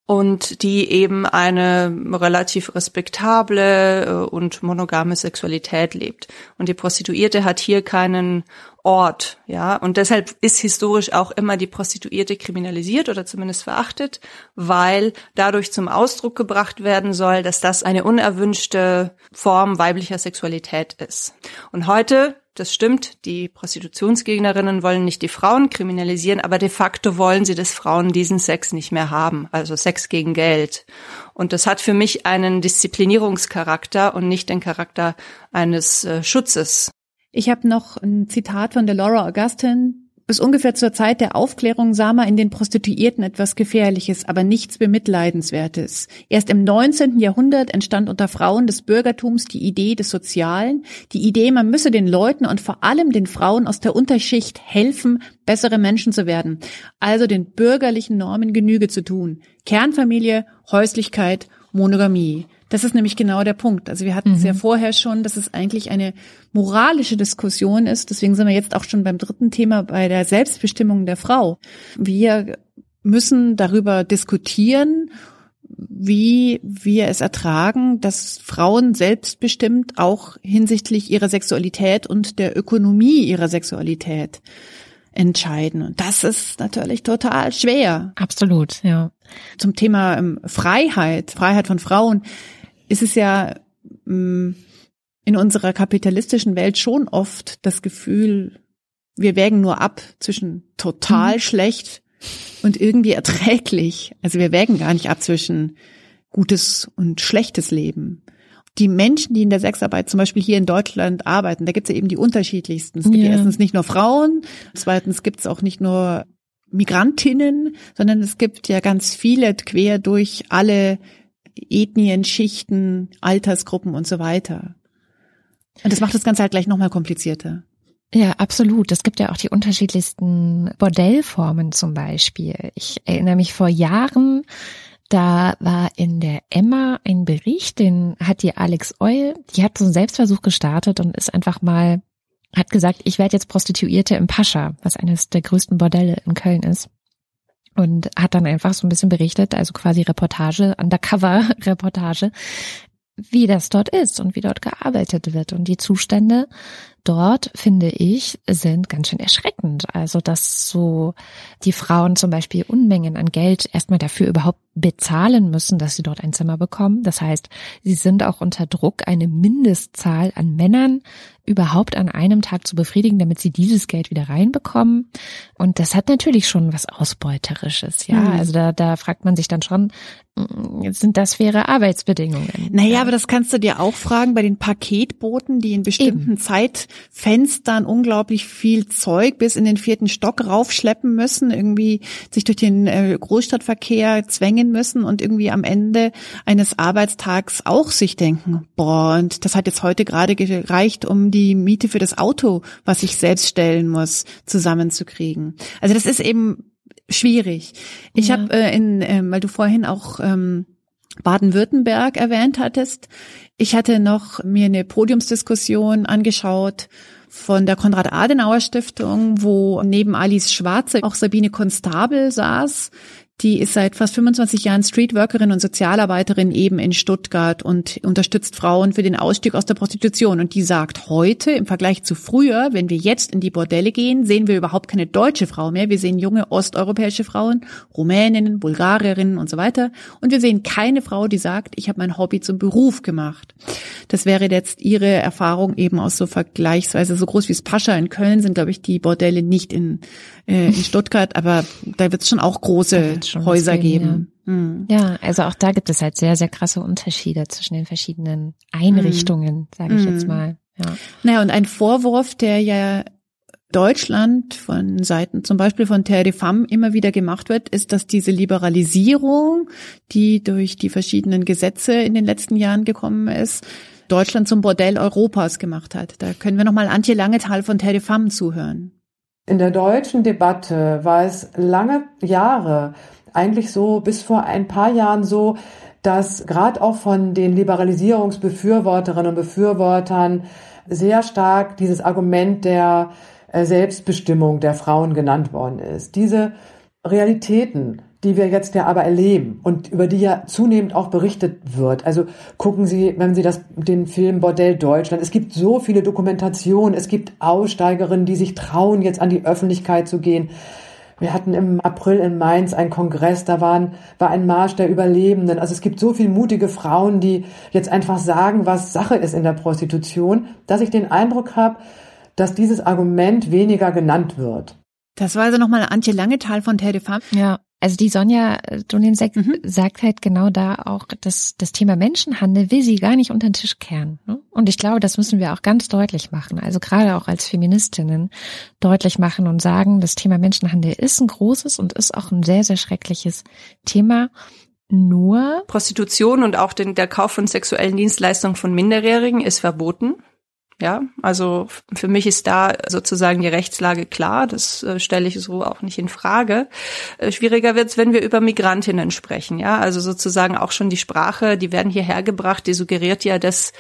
und die eben eine relativ respektable äh, und monogame Sexualität lebt. Und die Prostituierte hat hier keinen Ort, ja. Und deshalb ist historisch auch immer die Prostituierte kriminalisiert oder zumindest verachtet, weil dadurch zum Ausdruck gebracht werden soll, dass das eine unerwünschte Form weiblicher Sexualität ist. Und heute das stimmt, die Prostitutionsgegnerinnen wollen nicht die Frauen kriminalisieren, aber de facto wollen sie, dass Frauen diesen Sex nicht mehr haben, also Sex gegen Geld. Und das hat für mich einen Disziplinierungscharakter und nicht den Charakter eines äh, Schutzes. Ich habe noch ein Zitat von der Laura Augustin, bis ungefähr zur Zeit der Aufklärung sah man in den Prostituierten etwas Gefährliches, aber nichts Bemitleidenswertes. Erst im 19. Jahrhundert entstand unter Frauen des Bürgertums die Idee des Sozialen, die Idee, man müsse den Leuten und vor allem den Frauen aus der Unterschicht helfen, bessere Menschen zu werden, also den bürgerlichen Normen Genüge zu tun. Kernfamilie, Häuslichkeit, Monogamie. Das ist nämlich genau der Punkt. Also wir hatten es ja mhm. vorher schon, dass es eigentlich eine moralische Diskussion ist. Deswegen sind wir jetzt auch schon beim dritten Thema bei der Selbstbestimmung der Frau. Wir müssen darüber diskutieren, wie wir es ertragen, dass Frauen selbstbestimmt auch hinsichtlich ihrer Sexualität und der Ökonomie ihrer Sexualität entscheiden. Und das ist natürlich total schwer. Absolut, ja. Zum Thema ähm, Freiheit, Freiheit von Frauen ist es ja mm, in unserer kapitalistischen Welt schon oft das Gefühl, wir wägen nur ab zwischen total mhm. schlecht und irgendwie erträglich. Also wir wägen gar nicht ab zwischen gutes und schlechtes Leben. Die Menschen, die in der Sexarbeit zum Beispiel hier in Deutschland arbeiten, da gibt es ja eben die unterschiedlichsten. Es gibt ja. erstens nicht nur Frauen, zweitens gibt es auch nicht nur Migrantinnen, sondern es gibt ja ganz viele quer durch alle Ethnien, Schichten, Altersgruppen und so weiter. Und das macht das Ganze halt gleich nochmal komplizierter. Ja, absolut. Es gibt ja auch die unterschiedlichsten Bordellformen zum Beispiel. Ich erinnere mich vor Jahren, da war in der Emma ein Bericht, den hat die Alex Eul, die hat so einen Selbstversuch gestartet und ist einfach mal, hat gesagt, ich werde jetzt Prostituierte im Pascha, was eines der größten Bordelle in Köln ist und hat dann einfach so ein bisschen berichtet, also quasi Reportage, Undercover-Reportage, wie das dort ist und wie dort gearbeitet wird. Und die Zustände dort, finde ich, sind ganz schön erschreckend. Also, dass so die Frauen zum Beispiel Unmengen an Geld erstmal dafür überhaupt bezahlen müssen, dass sie dort ein Zimmer bekommen. Das heißt, sie sind auch unter Druck, eine Mindestzahl an Männern überhaupt an einem Tag zu befriedigen, damit sie dieses Geld wieder reinbekommen. Und das hat natürlich schon was Ausbeuterisches, ja. Mhm. Also da, da fragt man sich dann schon, mm, sind das faire Arbeitsbedingungen? Naja, ja. aber das kannst du dir auch fragen bei den Paketbooten, die in bestimmten Eben. Zeitfenstern unglaublich viel Zeug bis in den vierten Stock raufschleppen müssen, irgendwie sich durch den äh, Großstadtverkehr zwängen müssen und irgendwie am Ende eines Arbeitstags auch sich denken, boah, und das hat jetzt heute gerade gereicht, um die Miete für das Auto, was ich selbst stellen muss, zusammenzukriegen. Also das ist eben schwierig. Ich ja. habe äh, in, äh, weil du vorhin auch ähm, Baden-Württemberg erwähnt hattest, ich hatte noch mir eine Podiumsdiskussion angeschaut von der Konrad-Adenauer-Stiftung, wo neben Alice Schwarze auch Sabine Konstabel saß, die ist seit fast 25 Jahren Streetworkerin und Sozialarbeiterin eben in Stuttgart und unterstützt Frauen für den Ausstieg aus der Prostitution. Und die sagt heute im Vergleich zu früher, wenn wir jetzt in die Bordelle gehen, sehen wir überhaupt keine deutsche Frau mehr. Wir sehen junge osteuropäische Frauen, Rumäninnen, Bulgarierinnen und so weiter. Und wir sehen keine Frau, die sagt, ich habe mein Hobby zum Beruf gemacht. Das wäre jetzt ihre Erfahrung eben aus so vergleichsweise so groß wie es Pascha in Köln sind, glaube ich, die Bordelle nicht in, äh, in Stuttgart, aber da wird es schon auch große Häuser geben. Ja. Mhm. ja. also auch da gibt es halt sehr, sehr krasse Unterschiede zwischen den verschiedenen Einrichtungen, mhm. sage ich mhm. jetzt mal. Ja. Naja, und ein Vorwurf, der ja Deutschland von Seiten zum Beispiel von Terre de Femme immer wieder gemacht wird, ist, dass diese Liberalisierung, die durch die verschiedenen Gesetze in den letzten Jahren gekommen ist, Deutschland zum Bordell Europas gemacht hat. Da können wir nochmal Antje Langetal von Terre de Femme zuhören. In der deutschen Debatte war es lange Jahre eigentlich so bis vor ein paar Jahren so, dass gerade auch von den Liberalisierungsbefürworterinnen und Befürwortern sehr stark dieses Argument der äh, Selbstbestimmung der Frauen genannt worden ist. Diese Realitäten die wir jetzt ja aber erleben und über die ja zunehmend auch berichtet wird. Also gucken Sie, wenn Sie das, den Film Bordell Deutschland, es gibt so viele Dokumentationen, es gibt Aussteigerinnen, die sich trauen, jetzt an die Öffentlichkeit zu gehen. Wir hatten im April in Mainz einen Kongress, da waren, war ein Marsch der Überlebenden. Also es gibt so viele mutige Frauen, die jetzt einfach sagen, was Sache ist in der Prostitution, dass ich den Eindruck habe, dass dieses Argument weniger genannt wird. Das war also nochmal Antje Langetal von Terre de Femme. Ja. Also die Sonja Doninsek mhm. sagt halt genau da auch, dass das Thema Menschenhandel will sie gar nicht unter den Tisch kehren. Ne? Und ich glaube, das müssen wir auch ganz deutlich machen. Also gerade auch als Feministinnen deutlich machen und sagen, das Thema Menschenhandel ist ein großes und ist auch ein sehr, sehr schreckliches Thema. Nur Prostitution und auch den, der Kauf von sexuellen Dienstleistungen von Minderjährigen ist verboten. Ja, also für mich ist da sozusagen die Rechtslage klar. Das äh, stelle ich so auch nicht in Frage. Äh, schwieriger wird es, wenn wir über Migrantinnen sprechen. Ja, also sozusagen auch schon die Sprache, die werden hierher gebracht, die suggeriert ja, dass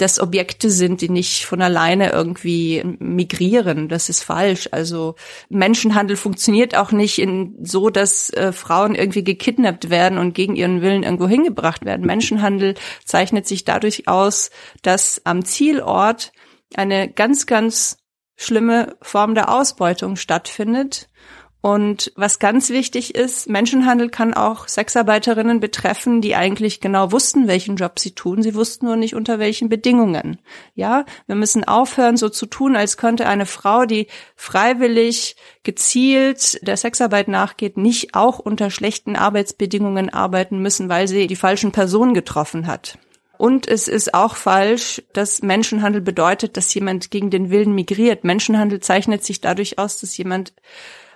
das Objekte sind, die nicht von alleine irgendwie migrieren. Das ist falsch. Also Menschenhandel funktioniert auch nicht in so, dass äh, Frauen irgendwie gekidnappt werden und gegen ihren Willen irgendwo hingebracht werden. Menschenhandel zeichnet sich dadurch aus, dass am Zielort eine ganz, ganz schlimme Form der Ausbeutung stattfindet und was ganz wichtig ist, Menschenhandel kann auch Sexarbeiterinnen betreffen, die eigentlich genau wussten, welchen Job sie tun. Sie wussten nur nicht unter welchen Bedingungen. Ja, wir müssen aufhören, so zu tun, als könnte eine Frau, die freiwillig gezielt der Sexarbeit nachgeht, nicht auch unter schlechten Arbeitsbedingungen arbeiten müssen, weil sie die falschen Personen getroffen hat. Und es ist auch falsch, dass Menschenhandel bedeutet, dass jemand gegen den Willen migriert. Menschenhandel zeichnet sich dadurch aus, dass jemand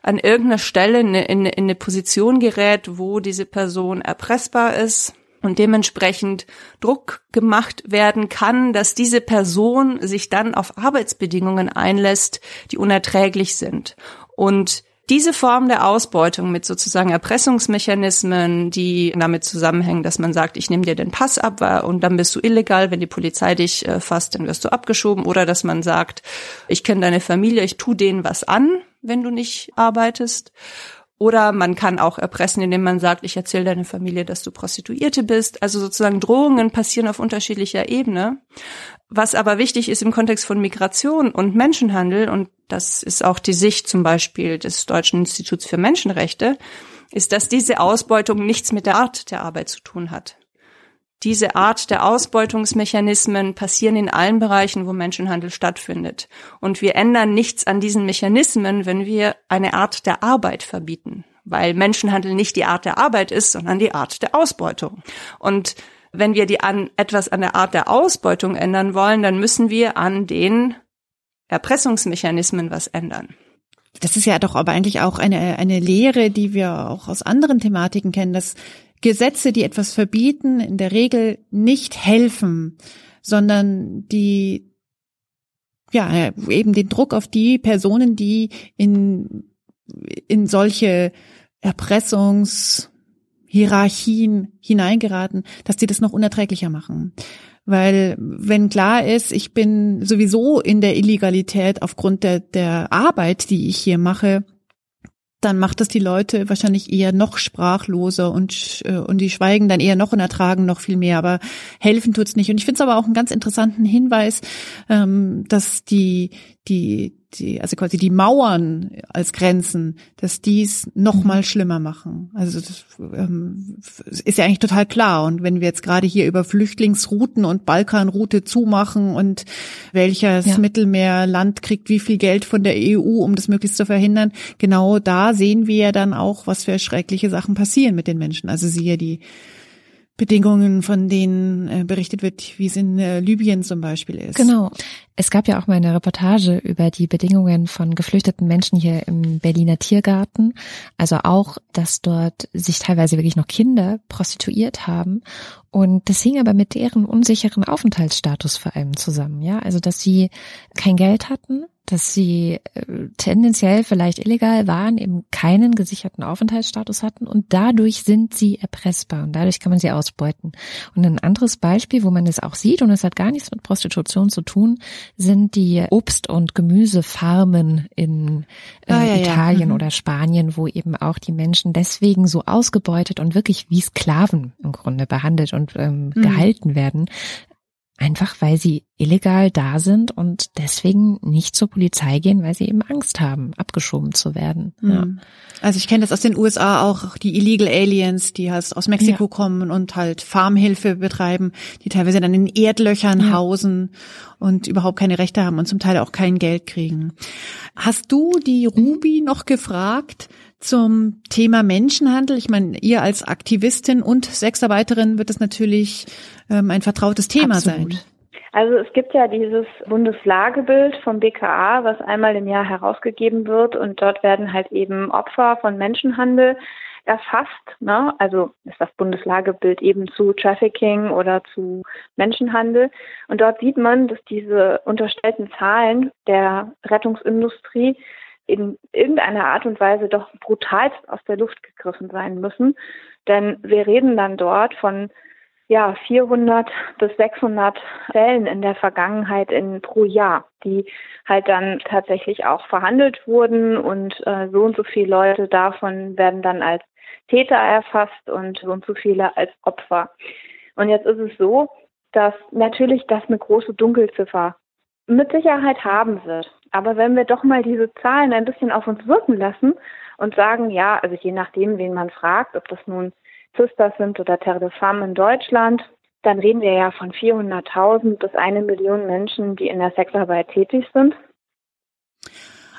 an irgendeiner Stelle in eine, in eine Position gerät, wo diese Person erpressbar ist und dementsprechend Druck gemacht werden kann, dass diese Person sich dann auf Arbeitsbedingungen einlässt, die unerträglich sind. Und diese Form der Ausbeutung mit sozusagen Erpressungsmechanismen, die damit zusammenhängen, dass man sagt, ich nehme dir den Pass ab und dann bist du illegal, wenn die Polizei dich äh, fasst, dann wirst du abgeschoben, oder dass man sagt, ich kenne deine Familie, ich tu denen was an, wenn du nicht arbeitest. Oder man kann auch erpressen, indem man sagt, ich erzähle deiner Familie, dass du Prostituierte bist. Also sozusagen Drohungen passieren auf unterschiedlicher Ebene. Was aber wichtig ist im Kontext von Migration und Menschenhandel, und das ist auch die Sicht zum Beispiel des Deutschen Instituts für Menschenrechte, ist, dass diese Ausbeutung nichts mit der Art der Arbeit zu tun hat. Diese Art der Ausbeutungsmechanismen passieren in allen Bereichen, wo Menschenhandel stattfindet. Und wir ändern nichts an diesen Mechanismen, wenn wir eine Art der Arbeit verbieten, weil Menschenhandel nicht die Art der Arbeit ist, sondern die Art der Ausbeutung. Und wenn wir die an, etwas an der Art der Ausbeutung ändern wollen, dann müssen wir an den Erpressungsmechanismen was ändern. Das ist ja doch aber eigentlich auch eine, eine Lehre, die wir auch aus anderen Thematiken kennen, dass Gesetze, die etwas verbieten, in der Regel nicht helfen, sondern die ja eben den Druck auf die Personen, die in in solche Erpressungshierarchien hineingeraten, dass die das noch unerträglicher machen. Weil wenn klar ist, ich bin sowieso in der Illegalität aufgrund der, der Arbeit, die ich hier mache, dann macht das die Leute wahrscheinlich eher noch sprachloser und, äh, und die schweigen dann eher noch und ertragen noch viel mehr. Aber helfen tut's nicht. Und ich finde es aber auch einen ganz interessanten Hinweis, ähm, dass die, die, die, also quasi die Mauern als Grenzen, dass dies noch mhm. mal schlimmer machen. Also das ähm, ist ja eigentlich total klar. Und wenn wir jetzt gerade hier über Flüchtlingsrouten und Balkanroute zumachen und welches ja. Mittelmeerland kriegt wie viel Geld von der EU, um das möglichst zu verhindern, genau da sehen wir ja dann auch, was für schreckliche Sachen passieren mit den Menschen. Also siehe die Bedingungen, von denen äh, berichtet wird, wie es in äh, Libyen zum Beispiel ist. Genau. Es gab ja auch mal eine Reportage über die Bedingungen von geflüchteten Menschen hier im Berliner Tiergarten. Also auch, dass dort sich teilweise wirklich noch Kinder prostituiert haben. Und das hing aber mit deren unsicheren Aufenthaltsstatus vor allem zusammen. Ja, also, dass sie kein Geld hatten, dass sie äh, tendenziell vielleicht illegal waren, eben keinen gesicherten Aufenthaltsstatus hatten und dadurch sind sie erpressbar und dadurch kann man sie ausbeuten. Und ein anderes Beispiel, wo man es auch sieht und es hat gar nichts mit Prostitution zu tun, sind die Obst- und Gemüsefarmen in äh, ah, ja, Italien ja. Mhm. oder Spanien, wo eben auch die Menschen deswegen so ausgebeutet und wirklich wie Sklaven im Grunde behandelt und ähm, mhm. gehalten werden, Einfach weil sie illegal da sind und deswegen nicht zur Polizei gehen, weil sie eben Angst haben, abgeschoben zu werden. Ja. Hm. Also ich kenne das aus den USA auch, die Illegal Aliens, die halt aus Mexiko ja. kommen und halt Farmhilfe betreiben, die teilweise dann in Erdlöchern ja. hausen und überhaupt keine Rechte haben und zum Teil auch kein Geld kriegen. Hast du die Ruby noch gefragt, zum Thema Menschenhandel. Ich meine, ihr als Aktivistin und Sexarbeiterin wird es natürlich ähm, ein vertrautes Thema Absolut. sein. Also es gibt ja dieses Bundeslagebild vom BKA, was einmal im Jahr herausgegeben wird und dort werden halt eben Opfer von Menschenhandel erfasst. Ne? Also ist das Bundeslagebild eben zu Trafficking oder zu Menschenhandel. Und dort sieht man, dass diese unterstellten Zahlen der Rettungsindustrie in irgendeiner Art und Weise doch brutalst aus der Luft gegriffen sein müssen. Denn wir reden dann dort von ja, 400 bis 600 Fällen in der Vergangenheit in, pro Jahr, die halt dann tatsächlich auch verhandelt wurden und äh, so und so viele Leute davon werden dann als Täter erfasst und so und so viele als Opfer. Und jetzt ist es so, dass natürlich das eine große Dunkelziffer mit Sicherheit haben wird. Aber wenn wir doch mal diese Zahlen ein bisschen auf uns wirken lassen und sagen, ja, also je nachdem, wen man fragt, ob das nun Sisters sind oder Terre de Femme in Deutschland, dann reden wir ja von 400.000 bis eine Million Menschen, die in der Sexarbeit tätig sind.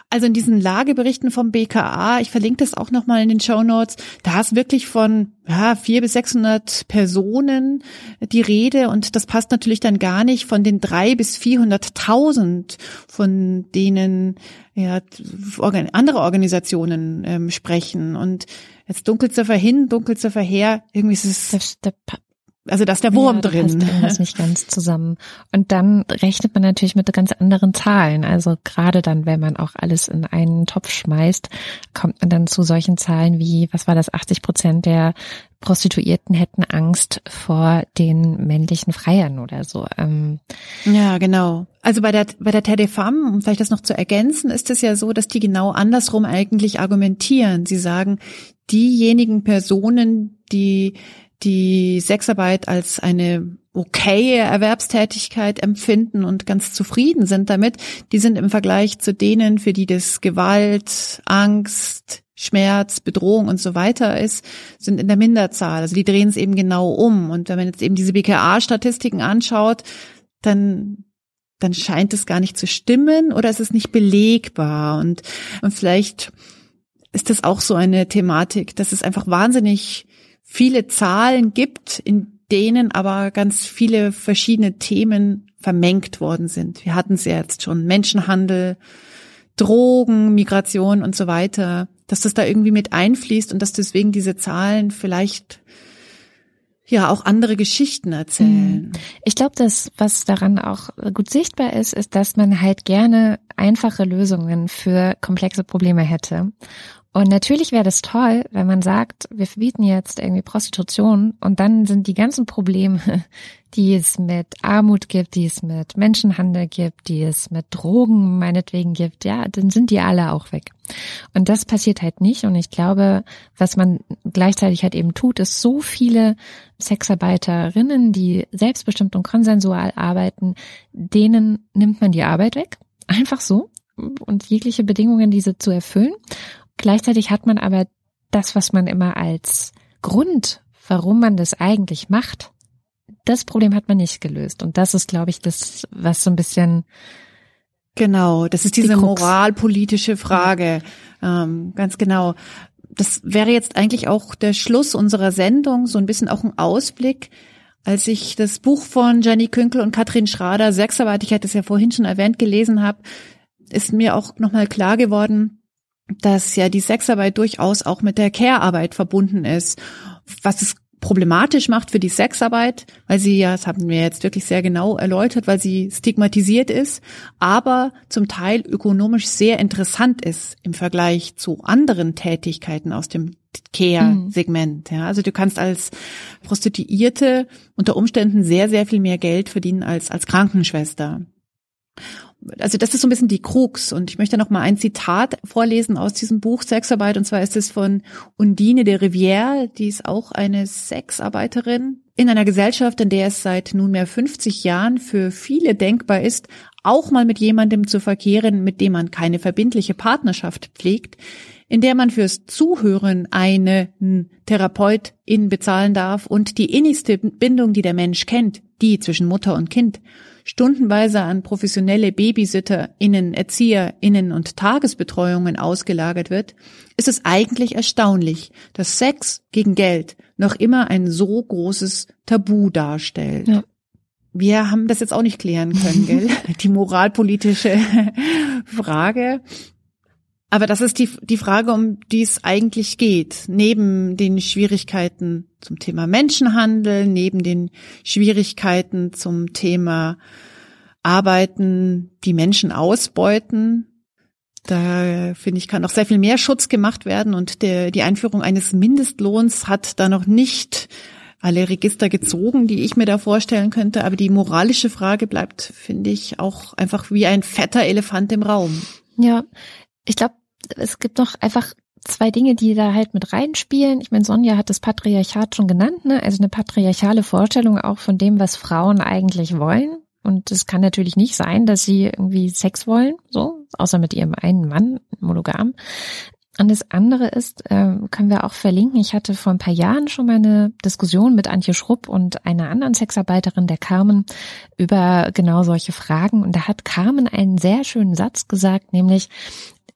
Also in diesen Lageberichten vom BKA, ich verlinke das auch nochmal in den Show Notes, da ist wirklich von ja, vier bis 600 Personen die Rede und das passt natürlich dann gar nicht von den drei bis 400.000, von denen ja, andere Organisationen ähm, sprechen. Und jetzt Dunkelziffer hin, Dunkelziffer her, irgendwie ist es... Da, da also da ist der Wurm ja, drin. Passt irgendwas nicht ganz zusammen. Und dann rechnet man natürlich mit ganz anderen Zahlen. Also gerade dann, wenn man auch alles in einen Topf schmeißt, kommt man dann zu solchen Zahlen wie, was war das, 80 Prozent der Prostituierten hätten Angst vor den männlichen Freiern oder so. Ähm ja, genau. Also bei der, bei der TDFAM, um vielleicht das noch zu ergänzen, ist es ja so, dass die genau andersrum eigentlich argumentieren. Sie sagen, diejenigen Personen, die die Sexarbeit als eine okaye Erwerbstätigkeit empfinden und ganz zufrieden sind damit, die sind im Vergleich zu denen, für die das Gewalt, Angst, Schmerz, Bedrohung und so weiter ist, sind in der Minderzahl. Also die drehen es eben genau um. Und wenn man jetzt eben diese BKA-Statistiken anschaut, dann dann scheint es gar nicht zu stimmen oder es ist nicht belegbar. Und, und vielleicht ist das auch so eine Thematik, dass es einfach wahnsinnig viele Zahlen gibt, in denen aber ganz viele verschiedene Themen vermengt worden sind. Wir hatten es ja jetzt schon, Menschenhandel, Drogen, Migration und so weiter, dass das da irgendwie mit einfließt und dass deswegen diese Zahlen vielleicht ja auch andere Geschichten erzählen. Mhm. Ich glaube, dass was daran auch gut sichtbar ist, ist, dass man halt gerne einfache Lösungen für komplexe Probleme hätte. Und natürlich wäre das toll, wenn man sagt, wir verbieten jetzt irgendwie Prostitution und dann sind die ganzen Probleme, die es mit Armut gibt, die es mit Menschenhandel gibt, die es mit Drogen meinetwegen gibt, ja, dann sind die alle auch weg. Und das passiert halt nicht. Und ich glaube, was man gleichzeitig halt eben tut, ist so viele Sexarbeiterinnen, die selbstbestimmt und konsensual arbeiten, denen nimmt man die Arbeit weg. Einfach so. Und jegliche Bedingungen, diese zu erfüllen. Gleichzeitig hat man aber das, was man immer als Grund, warum man das eigentlich macht, das Problem hat man nicht gelöst. Und das ist, glaube ich, das, was so ein bisschen Genau, das ist diese die moralpolitische Frage. Ähm, ganz genau. Das wäre jetzt eigentlich auch der Schluss unserer Sendung, so ein bisschen auch ein Ausblick. Als ich das Buch von Jenny Künkel und Katrin Schrader, Sexarbeit, ich hatte es ja vorhin schon erwähnt, gelesen habe, ist mir auch nochmal klar geworden, dass ja die Sexarbeit durchaus auch mit der Care-Arbeit verbunden ist, was es problematisch macht für die Sexarbeit, weil sie ja, das haben wir jetzt wirklich sehr genau erläutert, weil sie stigmatisiert ist, aber zum Teil ökonomisch sehr interessant ist im Vergleich zu anderen Tätigkeiten aus dem Care-Segment. Ja, also du kannst als Prostituierte unter Umständen sehr, sehr viel mehr Geld verdienen als als Krankenschwester also das ist so ein bisschen die Krux. Und ich möchte noch mal ein Zitat vorlesen aus diesem Buch Sexarbeit. Und zwar ist es von Undine de Rivière, die ist auch eine Sexarbeiterin. In einer Gesellschaft, in der es seit nunmehr 50 Jahren für viele denkbar ist, auch mal mit jemandem zu verkehren, mit dem man keine verbindliche Partnerschaft pflegt, in der man fürs Zuhören einen Therapeutin bezahlen darf und die innigste Bindung, die der Mensch kennt, die zwischen Mutter und Kind, stundenweise an professionelle BabysitterInnen, ErzieherInnen und Tagesbetreuungen ausgelagert wird, ist es eigentlich erstaunlich, dass Sex gegen Geld noch immer ein so großes Tabu darstellt. Ja. Wir haben das jetzt auch nicht klären können, gell? Die moralpolitische Frage. Aber das ist die, die Frage, um die es eigentlich geht. Neben den Schwierigkeiten zum Thema Menschenhandel, neben den Schwierigkeiten zum Thema Arbeiten, die Menschen ausbeuten. Da finde ich, kann noch sehr viel mehr Schutz gemacht werden und der, die Einführung eines Mindestlohns hat da noch nicht alle Register gezogen, die ich mir da vorstellen könnte. Aber die moralische Frage bleibt, finde ich, auch einfach wie ein fetter Elefant im Raum. Ja, ich glaube, es gibt noch einfach zwei Dinge, die da halt mit reinspielen. Ich meine, Sonja hat das Patriarchat schon genannt, ne? Also eine patriarchale Vorstellung auch von dem, was Frauen eigentlich wollen. Und es kann natürlich nicht sein, dass sie irgendwie Sex wollen, so, außer mit ihrem einen Mann, monogam. Und das andere ist, äh, können wir auch verlinken, ich hatte vor ein paar Jahren schon mal eine Diskussion mit Antje Schrupp und einer anderen Sexarbeiterin, der Carmen, über genau solche Fragen. Und da hat Carmen einen sehr schönen Satz gesagt, nämlich,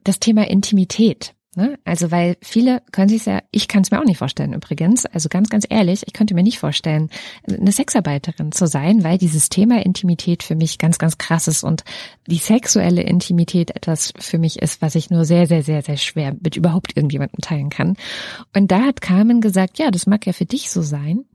das Thema Intimität. Ne? Also weil viele können sich ja, ich kann es mir auch nicht vorstellen übrigens, also ganz, ganz ehrlich, ich könnte mir nicht vorstellen, eine Sexarbeiterin zu sein, weil dieses Thema Intimität für mich ganz, ganz krass ist und die sexuelle Intimität etwas für mich ist, was ich nur sehr, sehr, sehr, sehr schwer mit überhaupt irgendjemandem teilen kann. Und da hat Carmen gesagt, ja, das mag ja für dich so sein,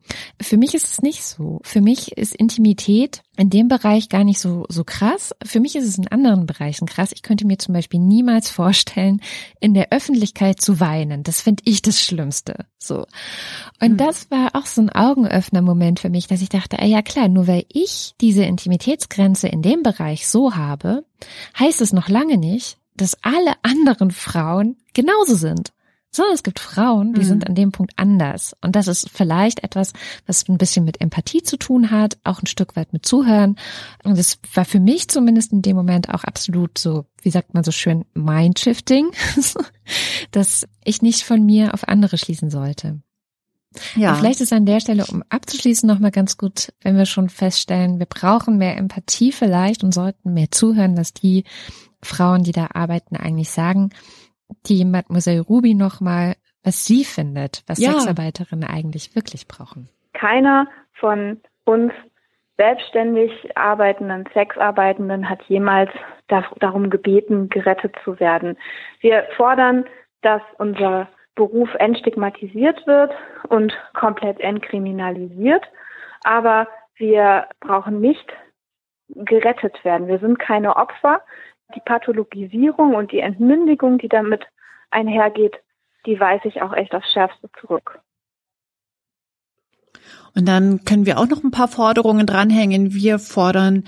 Für mich ist es nicht so. Für mich ist Intimität in dem Bereich gar nicht so, so krass. Für mich ist es in anderen Bereichen krass. Ich könnte mir zum Beispiel niemals vorstellen, in der Öffentlichkeit zu weinen. Das finde ich das Schlimmste. So. Und mhm. das war auch so ein Augenöffner-Moment für mich, dass ich dachte, ah ja klar, nur weil ich diese Intimitätsgrenze in dem Bereich so habe, heißt es noch lange nicht, dass alle anderen Frauen genauso sind sondern es gibt Frauen, die mhm. sind an dem Punkt anders. Und das ist vielleicht etwas, was ein bisschen mit Empathie zu tun hat, auch ein Stück weit mit Zuhören. Und das war für mich zumindest in dem Moment auch absolut so, wie sagt man so schön, Mindshifting, dass ich nicht von mir auf andere schließen sollte. Ja. Vielleicht ist an der Stelle, um abzuschließen, nochmal ganz gut, wenn wir schon feststellen, wir brauchen mehr Empathie vielleicht und sollten mehr zuhören, was die Frauen, die da arbeiten, eigentlich sagen die Mademoiselle Ruby nochmal, was sie findet, was ja. Sexarbeiterinnen eigentlich wirklich brauchen. Keiner von uns selbstständig arbeitenden Sexarbeitenden hat jemals darum gebeten, gerettet zu werden. Wir fordern, dass unser Beruf entstigmatisiert wird und komplett entkriminalisiert, aber wir brauchen nicht gerettet werden. Wir sind keine Opfer die Pathologisierung und die Entmündigung, die damit einhergeht, die weise ich auch echt aufs Schärfste zurück. Und dann können wir auch noch ein paar Forderungen dranhängen. Wir fordern,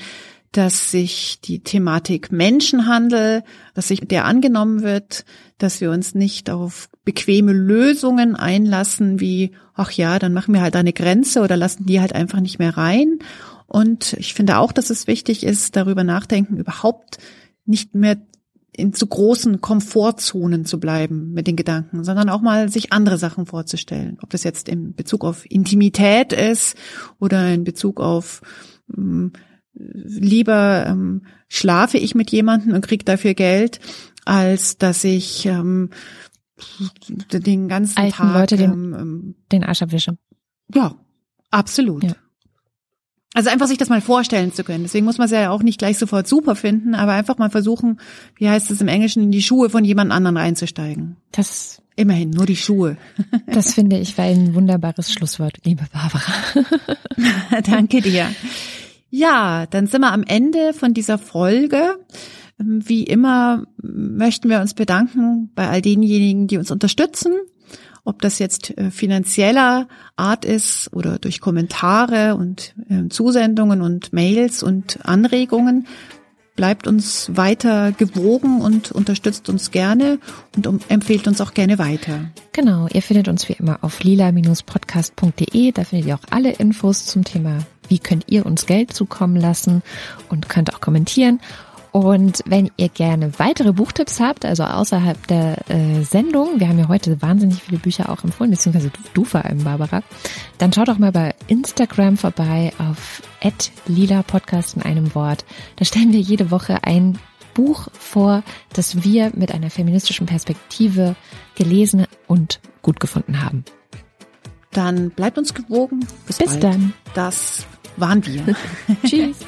dass sich die Thematik Menschenhandel, dass sich der angenommen wird, dass wir uns nicht auf bequeme Lösungen einlassen, wie, ach ja, dann machen wir halt eine Grenze oder lassen die halt einfach nicht mehr rein. Und ich finde auch, dass es wichtig ist, darüber nachdenken, überhaupt nicht mehr in zu großen Komfortzonen zu bleiben mit den Gedanken, sondern auch mal sich andere Sachen vorzustellen. Ob das jetzt in Bezug auf Intimität ist oder in Bezug auf ähm, lieber ähm, schlafe ich mit jemandem und krieg dafür Geld, als dass ich ähm, den ganzen Alten Tag Leute den, ähm, ähm den Arsch abwische. Ja, absolut. Ja. Also einfach sich das mal vorstellen zu können. Deswegen muss man es ja auch nicht gleich sofort super finden, aber einfach mal versuchen, wie heißt es im Englischen, in die Schuhe von jemand anderen reinzusteigen. Das Immerhin, nur die Schuhe. Das finde ich war ein wunderbares Schlusswort, liebe Barbara. Danke dir. Ja, dann sind wir am Ende von dieser Folge. Wie immer möchten wir uns bedanken bei all denjenigen, die uns unterstützen ob das jetzt äh, finanzieller Art ist oder durch Kommentare und äh, Zusendungen und Mails und Anregungen. Bleibt uns weiter gewogen und unterstützt uns gerne und um, empfehlt uns auch gerne weiter. Genau, ihr findet uns wie immer auf lila-podcast.de. Da findet ihr auch alle Infos zum Thema, wie könnt ihr uns Geld zukommen lassen und könnt auch kommentieren. Und wenn ihr gerne weitere Buchtipps habt, also außerhalb der äh, Sendung, wir haben ja heute wahnsinnig viele Bücher auch empfohlen, beziehungsweise du, du vor allem, Barbara, dann schaut doch mal bei Instagram vorbei auf lila Podcast in einem Wort. Da stellen wir jede Woche ein Buch vor, das wir mit einer feministischen Perspektive gelesen und gut gefunden haben. Dann bleibt uns gewogen. Bis, Bis dann. Das waren wir. Tschüss.